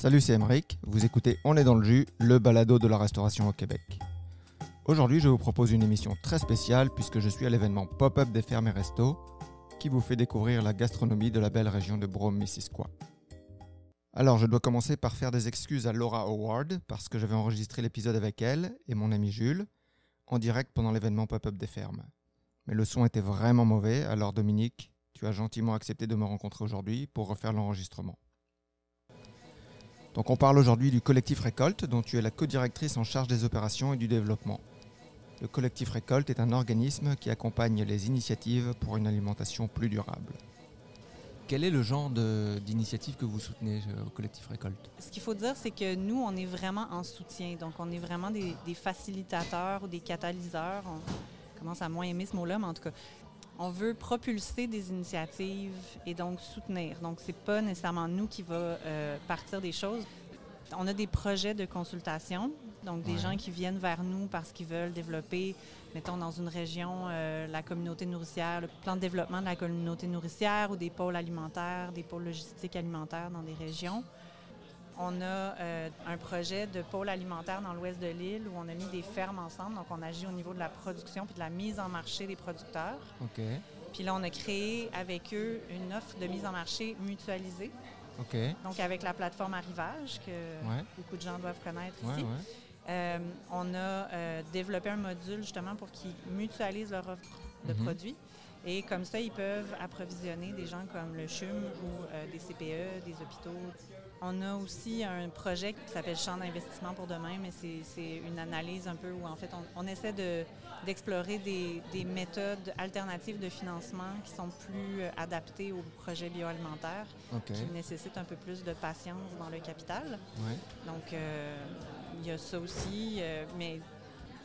Salut, c'est Emeric. Vous écoutez On est dans le jus, le balado de la restauration au Québec. Aujourd'hui, je vous propose une émission très spéciale puisque je suis à l'événement Pop-up des fermes et restos qui vous fait découvrir la gastronomie de la belle région de Brome-Missisquoi. Alors, je dois commencer par faire des excuses à Laura Howard parce que j'avais enregistré l'épisode avec elle et mon ami Jules en direct pendant l'événement Pop-up des fermes. Mais le son était vraiment mauvais, alors Dominique, tu as gentiment accepté de me rencontrer aujourd'hui pour refaire l'enregistrement. Donc on parle aujourd'hui du collectif Récolte, dont tu es la co-directrice en charge des opérations et du développement. Le collectif Récolte est un organisme qui accompagne les initiatives pour une alimentation plus durable. Quel est le genre d'initiative que vous soutenez euh, au collectif Récolte? Ce qu'il faut dire, c'est que nous, on est vraiment en soutien. Donc, on est vraiment des, des facilitateurs ou des catalyseurs. On commence à moins aimer ce mot-là, mais en tout cas, on veut propulser des initiatives et donc soutenir. Donc, c'est pas nécessairement nous qui va euh, partir des choses. On a des projets de consultation, donc des Ouais. gens qui viennent vers nous parce qu'ils veulent développer, mettons, dans une région, euh, la communauté nourricière, le plan de développement de la communauté nourricière ou des pôles alimentaires, des pôles logistiques alimentaires dans des régions. On a euh, un projet de pôle alimentaire dans l'ouest de l'île où on a mis des fermes ensemble. Donc, on agit au niveau de la production puis de la mise en marché des producteurs. Ok, Puis là, on a créé avec eux une offre de mise en marché mutualisée. ok, Donc, avec la plateforme Arrivage, que ouais, beaucoup de gens doivent connaître ouais, ici. ouais. Euh, on a euh, développé un module justement pour qu'ils mutualisent leur offre de Mhm. produits. Et comme ça, ils peuvent approvisionner des gens comme le CHUM ou euh, des CPE, des hôpitaux. On a aussi un projet qui s'appelle Champ d'investissement pour demain, mais c'est- une analyse un peu où en fait on, on essaie de- d'explorer des, des méthodes alternatives de financement qui sont plus euh, adaptées aux projets bioalimentaires, Ok, qui nécessitent un peu plus de patience dans le capital. ouais. Donc, euh, il y a ça aussi, euh, mais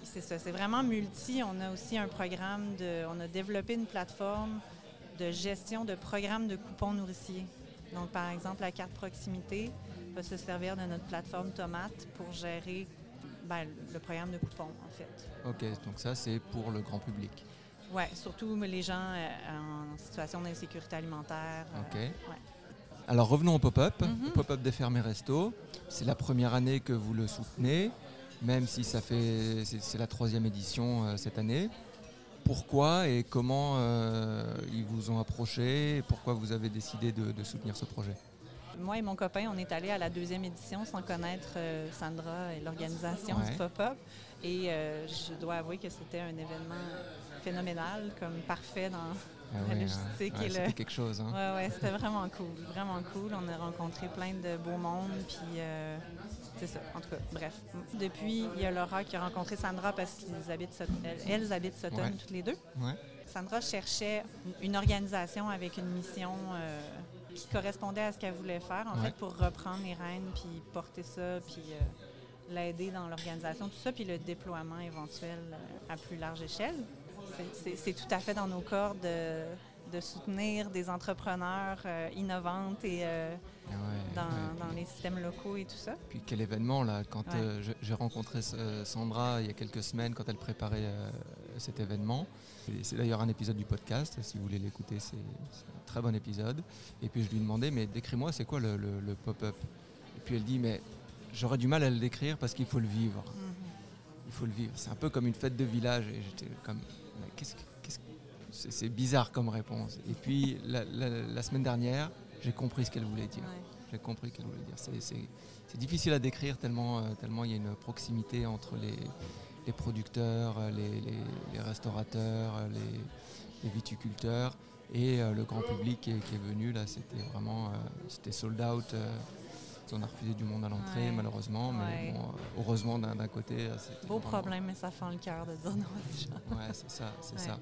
c'est ça, c'est vraiment multi. On a aussi un programme de, on a développé une plateforme de gestion de programmes de coupons nourriciers. Donc, par exemple, la carte proximité va se servir de notre plateforme Tomate pour gérer ben, le programme de coupons, en fait. Ok, donc ça c'est pour le grand public. Oui, surtout les gens euh, en situation d'insécurité alimentaire. euh, Ok. ouais. Alors revenons au pop-up, au pop-up des fermes et restos. C'est la première année que vous le soutenez, même si ça fait c'est la troisième édition euh, cette année. Pourquoi et comment euh, ils vous ont approché et pourquoi vous avez décidé de, de soutenir ce projet? Moi et mon copain, on est allés à la deuxième édition sans connaître euh, Sandra et l'organisation Ouais. du pop-up. Et euh, je dois avouer que c'était un événement phénoménal, comme parfait dans... Ah La ouais, logistique ouais, et le- C'était quelque chose. hein. Ouais, ouais, c'était vraiment cool, vraiment cool. On a rencontré plein de beaux mondes, puis euh, c'est ça. En tout cas, bref. Depuis, il y a Laura qui a rencontré Sandra parce qu'ils habitent, Sut- elles, habitent Sutton Ouais. toutes les deux. Sandra cherchait une organisation avec une mission euh, qui correspondait à ce qu'elle voulait faire, en fait, pour reprendre les rênes, puis porter ça, puis euh, l'aider dans l'organisation, tout ça, puis le déploiement éventuel à plus large échelle. C'est- tout à fait dans nos cordes de, de soutenir des entrepreneurs euh, innovantes et euh, Ah ouais, dans, ouais. dans les systèmes locaux et tout ça. Puis quel événement là Quand Ouais. euh, j'ai rencontré Sandra il y a quelques semaines quand elle préparait cet événement. C'est d'ailleurs un épisode du podcast. Si vous voulez l'écouter, c'est un très bon épisode. Et puis je lui demandais mais décris-moi c'est quoi le, le- le pop-up? Et puis elle dit mais j'aurais du mal à le décrire parce qu'il faut le vivre. Il faut le vivre. C'est un peu comme une fête de village. Et j'étais comme qu'est-ce que qu'est-ce que- c'est bizarre comme réponse. Et puis la, la- la semaine dernière j'ai compris ce qu'elle voulait dire. Ouais. J'ai compris ce qu'elle voulait dire. C'est- difficile à décrire tellement, euh, tellement il y a une proximité entre les, les producteurs, euh, les, les- les restaurateurs, euh, les, les viticulteurs et euh, le grand public qui est, qui est venu. Là, c'était vraiment euh, c'était sold out. On a refusé du monde à l'entrée, Ouais. malheureusement, mais Ouais. bon, euh, heureusement d'un côté. euh, Beau vraiment- problème, mais ça fend le cœur de dire non gens. Ouais, c'est ça, c'est Ouais. ça.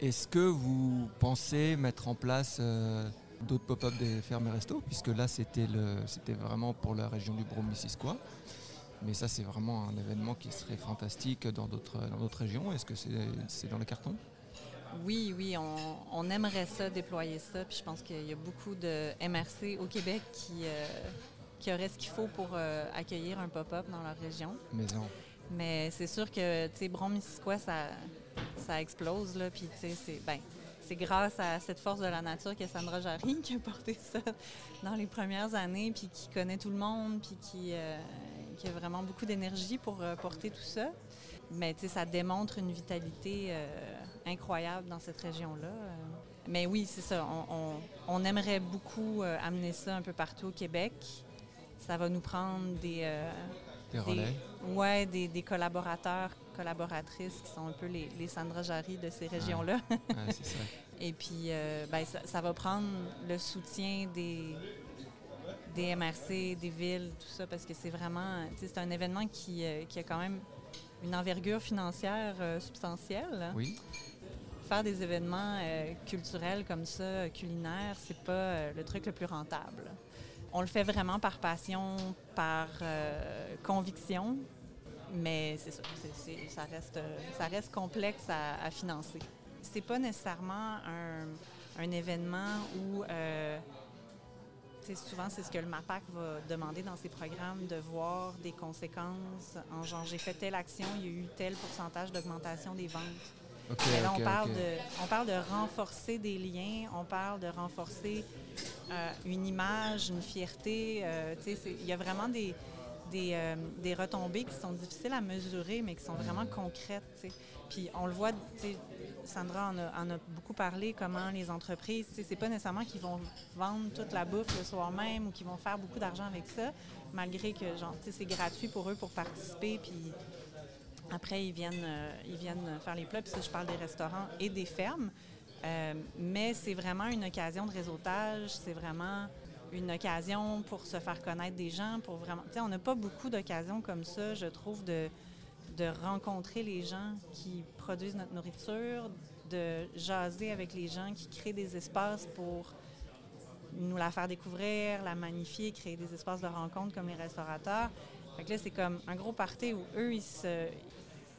Est-ce que vous pensez mettre en place euh, d'autres pop-up des fermes et restos? Puisque là, c'était vraiment pour la région du Brome-Missisquoi. Mais ça, c'est vraiment un événement qui serait fantastique dans d'autres régions. Est-ce que c'est dans le carton? Oui, oui, on, on aimerait ça, déployer ça. Puis je pense qu'il y a beaucoup de MRC au Québec qui, euh, qui auraient ce qu'il faut pour euh, accueillir un pop-up dans leur région. Mais non. Mais c'est sûr que, tu sais, Bron-Missisquoi, ça, ça explose, là. Puis, tu sais, c'est, ben, c'est grâce à cette force de la nature que Sandra Jarry qui a porté ça dans les premières années, puis qui connaît tout le monde, puis qui, euh, qui a vraiment beaucoup d'énergie pour euh, porter tout ça. Mais ça démontre une vitalité euh, incroyable dans cette région-là. Mais oui, c'est ça. On, on, aimerait beaucoup amener ça un peu partout au Québec. Ça va nous prendre des... des relais? Oui, des, des, collaborateurs, collaboratrices qui sont un peu les, les Sandra Jarry de ces régions-là. c'est ça. Et puis, euh, ben, ça, va prendre le soutien des, des MRC, des villes, tout ça, parce que c'est vraiment, c'est un événement qui, euh, qui, a quand même une envergure financière euh, substantielle. Oui. Faire des événements culturels comme ça, culinaires, c'est pas le truc le plus rentable. On le fait vraiment par passion, par conviction, mais c'est ça, ça, reste, ça reste complexe à, à financer c'est pas nécessairement un, événement où euh, souvent, c'est ce que le MAPAC va demander dans ses programmes, de voir des conséquences en genre, j'ai fait telle action, il y a eu tel pourcentage d'augmentation des ventes. là, on, parle de, on parle de renforcer des liens, on parle de renforcer euh, une image, une fierté. Euh, il y a vraiment des, euh, des, retombées qui sont difficiles à mesurer, mais qui sont vraiment concrètes. Puis on le voit, Sandra en a, en a, beaucoup parlé, comment les entreprises, c'est pas nécessairement qu'ils vont vendre toute la bouffe le soir même ou qu'ils vont faire beaucoup d'argent avec ça, malgré que c'est gratuit pour eux pour participer. Puis après, ils viennent, euh, ils viennent faire les plats. Puis je parle des restaurants et des fermes. Euh, mais c'est vraiment une occasion de réseautage, c'est vraiment une occasion pour se faire connaître des gens, pour vraiment... Tu sais, on n'a pas beaucoup d'occasions comme ça, je trouve, de, rencontrer les gens qui produisent notre nourriture, de jaser avec les gens qui créent des espaces pour nous la faire découvrir, la magnifier, créer des espaces de rencontre comme les restaurateurs. Fait là, c'est comme un gros party où eux, ils se...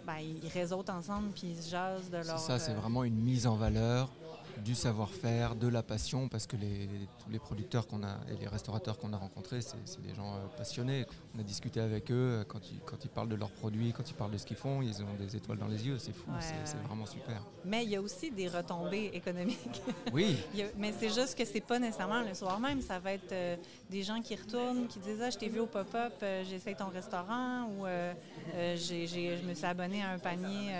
Ben, ils réseautent ensemble puis ils se jasent de leur... C'est ça, c'est euh, vraiment une mise en valeur du savoir-faire, de la passion, parce que les, tous les producteurs qu'on a et les restaurateurs qu'on a rencontrés, c'est des gens euh, passionnés. On a discuté avec eux euh, quand ils, quand ils parlent de leurs produits, quand ils parlent de ce qu'ils font, ils ont des étoiles dans les yeux, c'est fou, c'est vraiment super. Mais il y a aussi des retombées économiques. Oui. mais c'est juste que c'est pas nécessairement le soir même, ça va être euh, des gens qui retournent, qui disent Ah, je t'ai vu au pop-up, j'essaye ton restaurant, ou je me suis abonné à un panier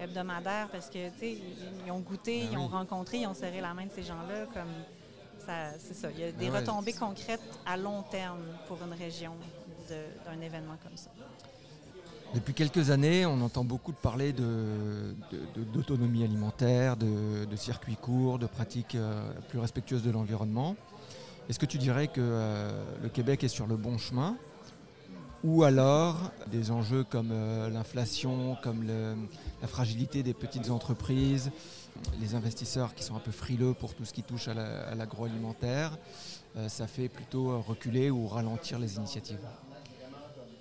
hebdomadaire parce que, tu sais, ils ont goûté, ben ils ont rencontré, ils ont serré la main de ces gens-là. Comme ça, c'est ça. Il y a des ben retombées concrètes à long terme pour une région d'un événement comme ça. Depuis quelques années, on entend beaucoup de parler d'autonomie de, alimentaire, de, circuits courts, de pratiques euh, plus respectueuses de l'environnement. Est-ce que tu dirais que euh, le Québec est sur le bon chemin? Ou alors des enjeux comme euh, l'inflation, comme la fragilité des petites entreprises, les investisseurs qui sont un peu frileux pour tout ce qui touche à l'agroalimentaire, euh, ça fait plutôt euh, reculer ou ralentir les initiatives.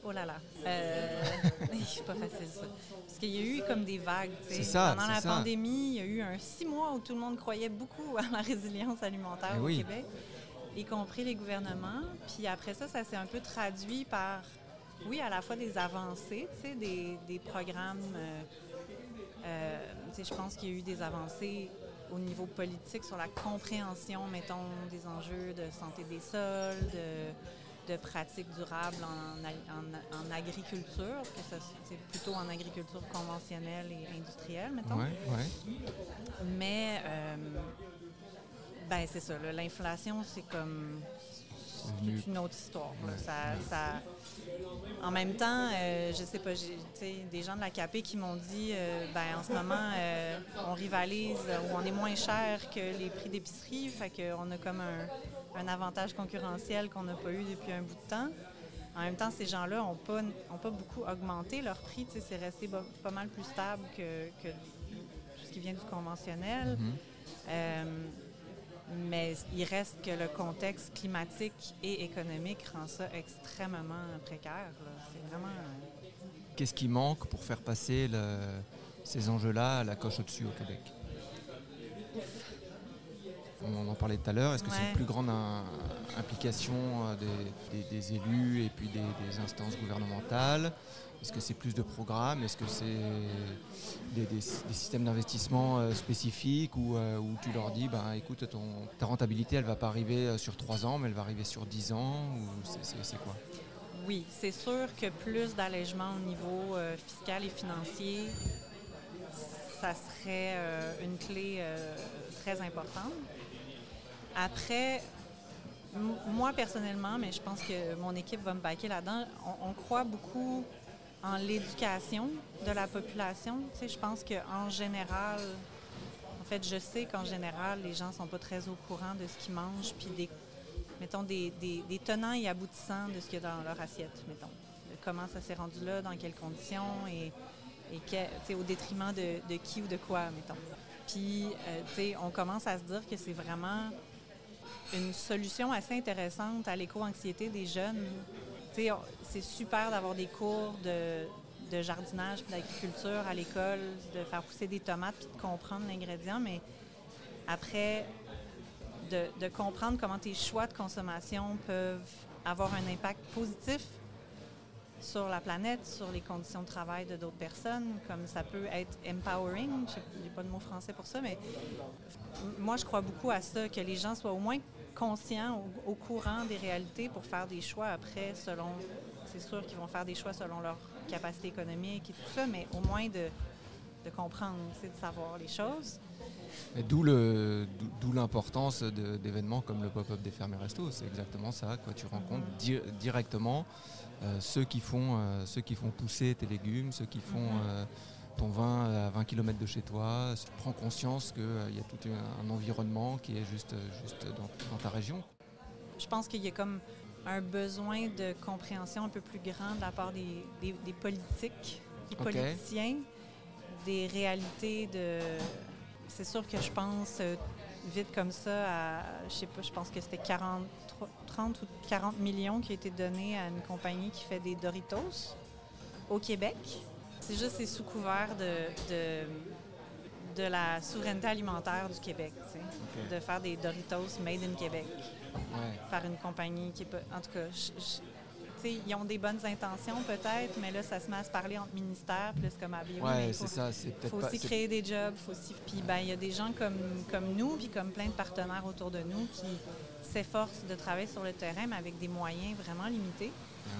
Oh là là, c'est pas facile ça. Parce qu'il y a eu comme des vagues. Ça, Pendant la pandémie, il y a eu un six mois où tout le monde croyait beaucoup à la résilience alimentaire eh au Québec, y compris les gouvernements. Puis après ça, ça s'est un peu traduit par oui, à la fois des avancées, des, des programmes. Euh, euh, je pense qu'il y a eu des avancées au niveau politique sur la compréhension, mettons, des enjeux de santé des sols, de, pratiques durables en, agriculture, que c'est plutôt en agriculture conventionnelle et industrielle, mettons. Mais, euh, ben c'est ça, l'inflation, c'est comme toute une autre histoire. Ça, en même temps, euh, je sais pas, j'ai des gens de la CAP qui m'ont dit euh, ben, en ce moment, euh, on rivalise ou on est moins cher que les prix d'épicerie, fait qu'on a comme un, avantage concurrentiel qu'on n'a pas eu depuis un bout de temps. En même temps, ces gens-là n'ont pas, ont pas beaucoup augmenté leur prix. C'est resté pas mal plus stable que, tout ce qui vient du conventionnel. Mm-hmm. Mais il reste que le contexte climatique et économique rend ça extrêmement précaire. C'est vraiment. Euh, Qu'est-ce qui manque pour faire passer ces enjeux-là à la coche au-dessus au Québec? On en parlait tout à l'heure. Est-ce que c'est une plus grande implication euh, des, élus et puis des, instances gouvernementales? Est-ce que c'est plus de programmes? Est-ce que c'est des, systèmes d'investissement euh, spécifiques où, euh, où tu leur dis, ben, écoute, ton, ta rentabilité, elle va pas arriver euh, sur 3 ans, mais elle va arriver sur 10 ans ou c'est- quoi? Oui, c'est sûr que plus d'allègement au niveau fiscal et financier, ça serait une clé très importante. Après, moi personnellement, mais je pense que mon équipe va me baquer là-dedans, on croit beaucoup l'éducation de la population. Tu sais, je pense qu'en général, en fait, je sais qu'en général, les gens sont pas très au courant de ce qu'ils mangent, puis des, mettons, des, des- tenants et aboutissants de ce qu'il y a dans leur assiette, mettons. Comment ça s'est rendu là, dans quelles conditions, et, et au détriment de, de qui ou de quoi, mettons. Puis, euh, tu sais, on commence à se dire que c'est vraiment une solution assez intéressante à l'éco-anxiété des jeunes. C'est super d'avoir des cours de, jardinage d'agriculture à l'école, de faire pousser des tomates puis de comprendre l'ingrédient, mais après, de, de comprendre comment tes choix de consommation peuvent avoir un impact positif sur la planète, sur les conditions de travail de d'autres personnes, comme ça peut être empowering, je n'ai pas de mot français pour ça, mais moi je crois beaucoup à ça, que les gens soient au moins conscients, au, au courant des réalités pour faire des choix après selon, c'est sûr qu'ils vont faire des choix selon leur capacité économique et tout ça, mais au moins de, de comprendre, c'est de savoir les choses. D'où le- d'où- d'où l'importance d'événements comme le pop-up des fermes et restos. C'est exactement ça. Quoi. Tu rencontres di- directement euh, ceux, qui font, euh, ceux qui font pousser tes légumes, ceux qui font Mhm. euh, ton vin à 20 km de chez toi. Tu prends conscience qu'il y a tout un, environnement qui est juste, juste dans, dans ta région. Je pense qu'il y a comme un besoin de compréhension un peu plus grand de la part des, des- des politiques, des politiciens, des réalités de... C'est sûr que je pense euh, vite comme ça à, je sais pas, je pense que c'était 40, 30 ou 40 millions qui a été donnés à une compagnie qui fait des Doritos au Québec. C'est juste c'est sous couvert de, de, de la souveraineté alimentaire du Québec, de faire des Doritos made in Québec Ouais. par une compagnie qui est pas. En tout cas, je- je- ils ont des bonnes intentions peut-être, mais là, ça se met à se parler entre ministères, puis c'est comme à. Ouais, c'est ça. C'est Il peut-être faut aussi créer des jobs, faut aussi. Puis ben, il y a des gens comme, comme nous, puis comme plein de partenaires autour de nous qui s'efforcent de travailler sur le terrain, mais avec des moyens vraiment limités.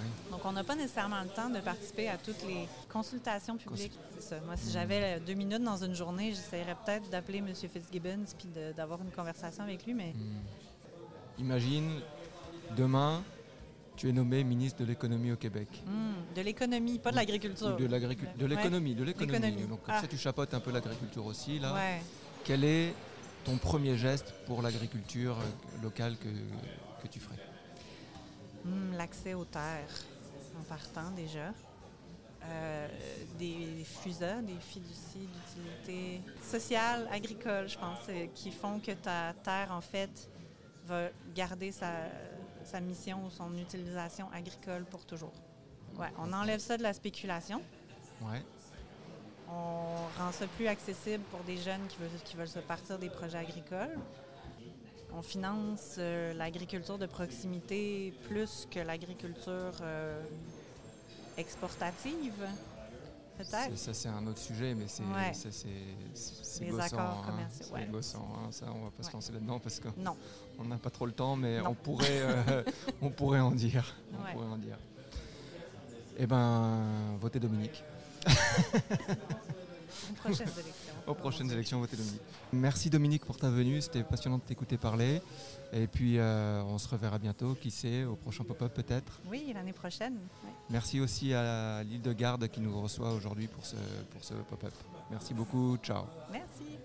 Oui. Donc, on n'a pas nécessairement le temps de participer à toutes les consultations publiques. C'est ça. Moi, si j'avais deux minutes dans une journée, j'essaierais peut-être d'appeler M. Fitzgibbons puis d'avoir une conversation avec lui, mais Hmm. Imagine, demain, tu es nommé ministre de l'économie au Québec. hmm, de l'économie, pas de l'agriculture. De l'économie, de l'économie. Donc comme Ah. ça, tu chapeautes un peu l'agriculture aussi là. Ouais. Quel est ton premier geste pour l'agriculture locale que, que tu ferais? Hmm, L'accès aux terres, en partant déjà. Euh, des FUSA, des fiducies d'utilité sociale, agricole, je pense, euh, qui font que ta terre, en fait, va garder sa, sa mission ou son utilisation agricole pour toujours. Ouais, on enlève ça de la spéculation. Ouais. On rend ça plus accessible pour des jeunes qui veulent, qui veulent se partir des projets agricoles. On finance euh, l'agriculture de proximité plus que l'agriculture euh, exportative, peut-être? Ça, c'est un autre sujet, mais c'est Ouais. ça, c'est- Les gossant. accords hein. commerciaux, C'est ouais. gossant, hein. Ça, on va pas se lancer là-dedans parce qu'on Non. n'a pas trop le temps, mais Non. on pourrait, euh, on pourrait en dire. On pourrait en dire. Eh ben, votez Dominique. Aux prochaines élections. Aux prochaines élections, votez Dominique. Merci Dominique pour ta venue, c'était passionnant de t'écouter parler. Et puis euh, on se reverra bientôt, qui sait, au prochain pop-up peut-être. Oui, l'année prochaine. ouais. Merci aussi à l'île de Garde qui nous reçoit aujourd'hui pour ce, pour ce pop-up. Merci beaucoup, ciao. Merci.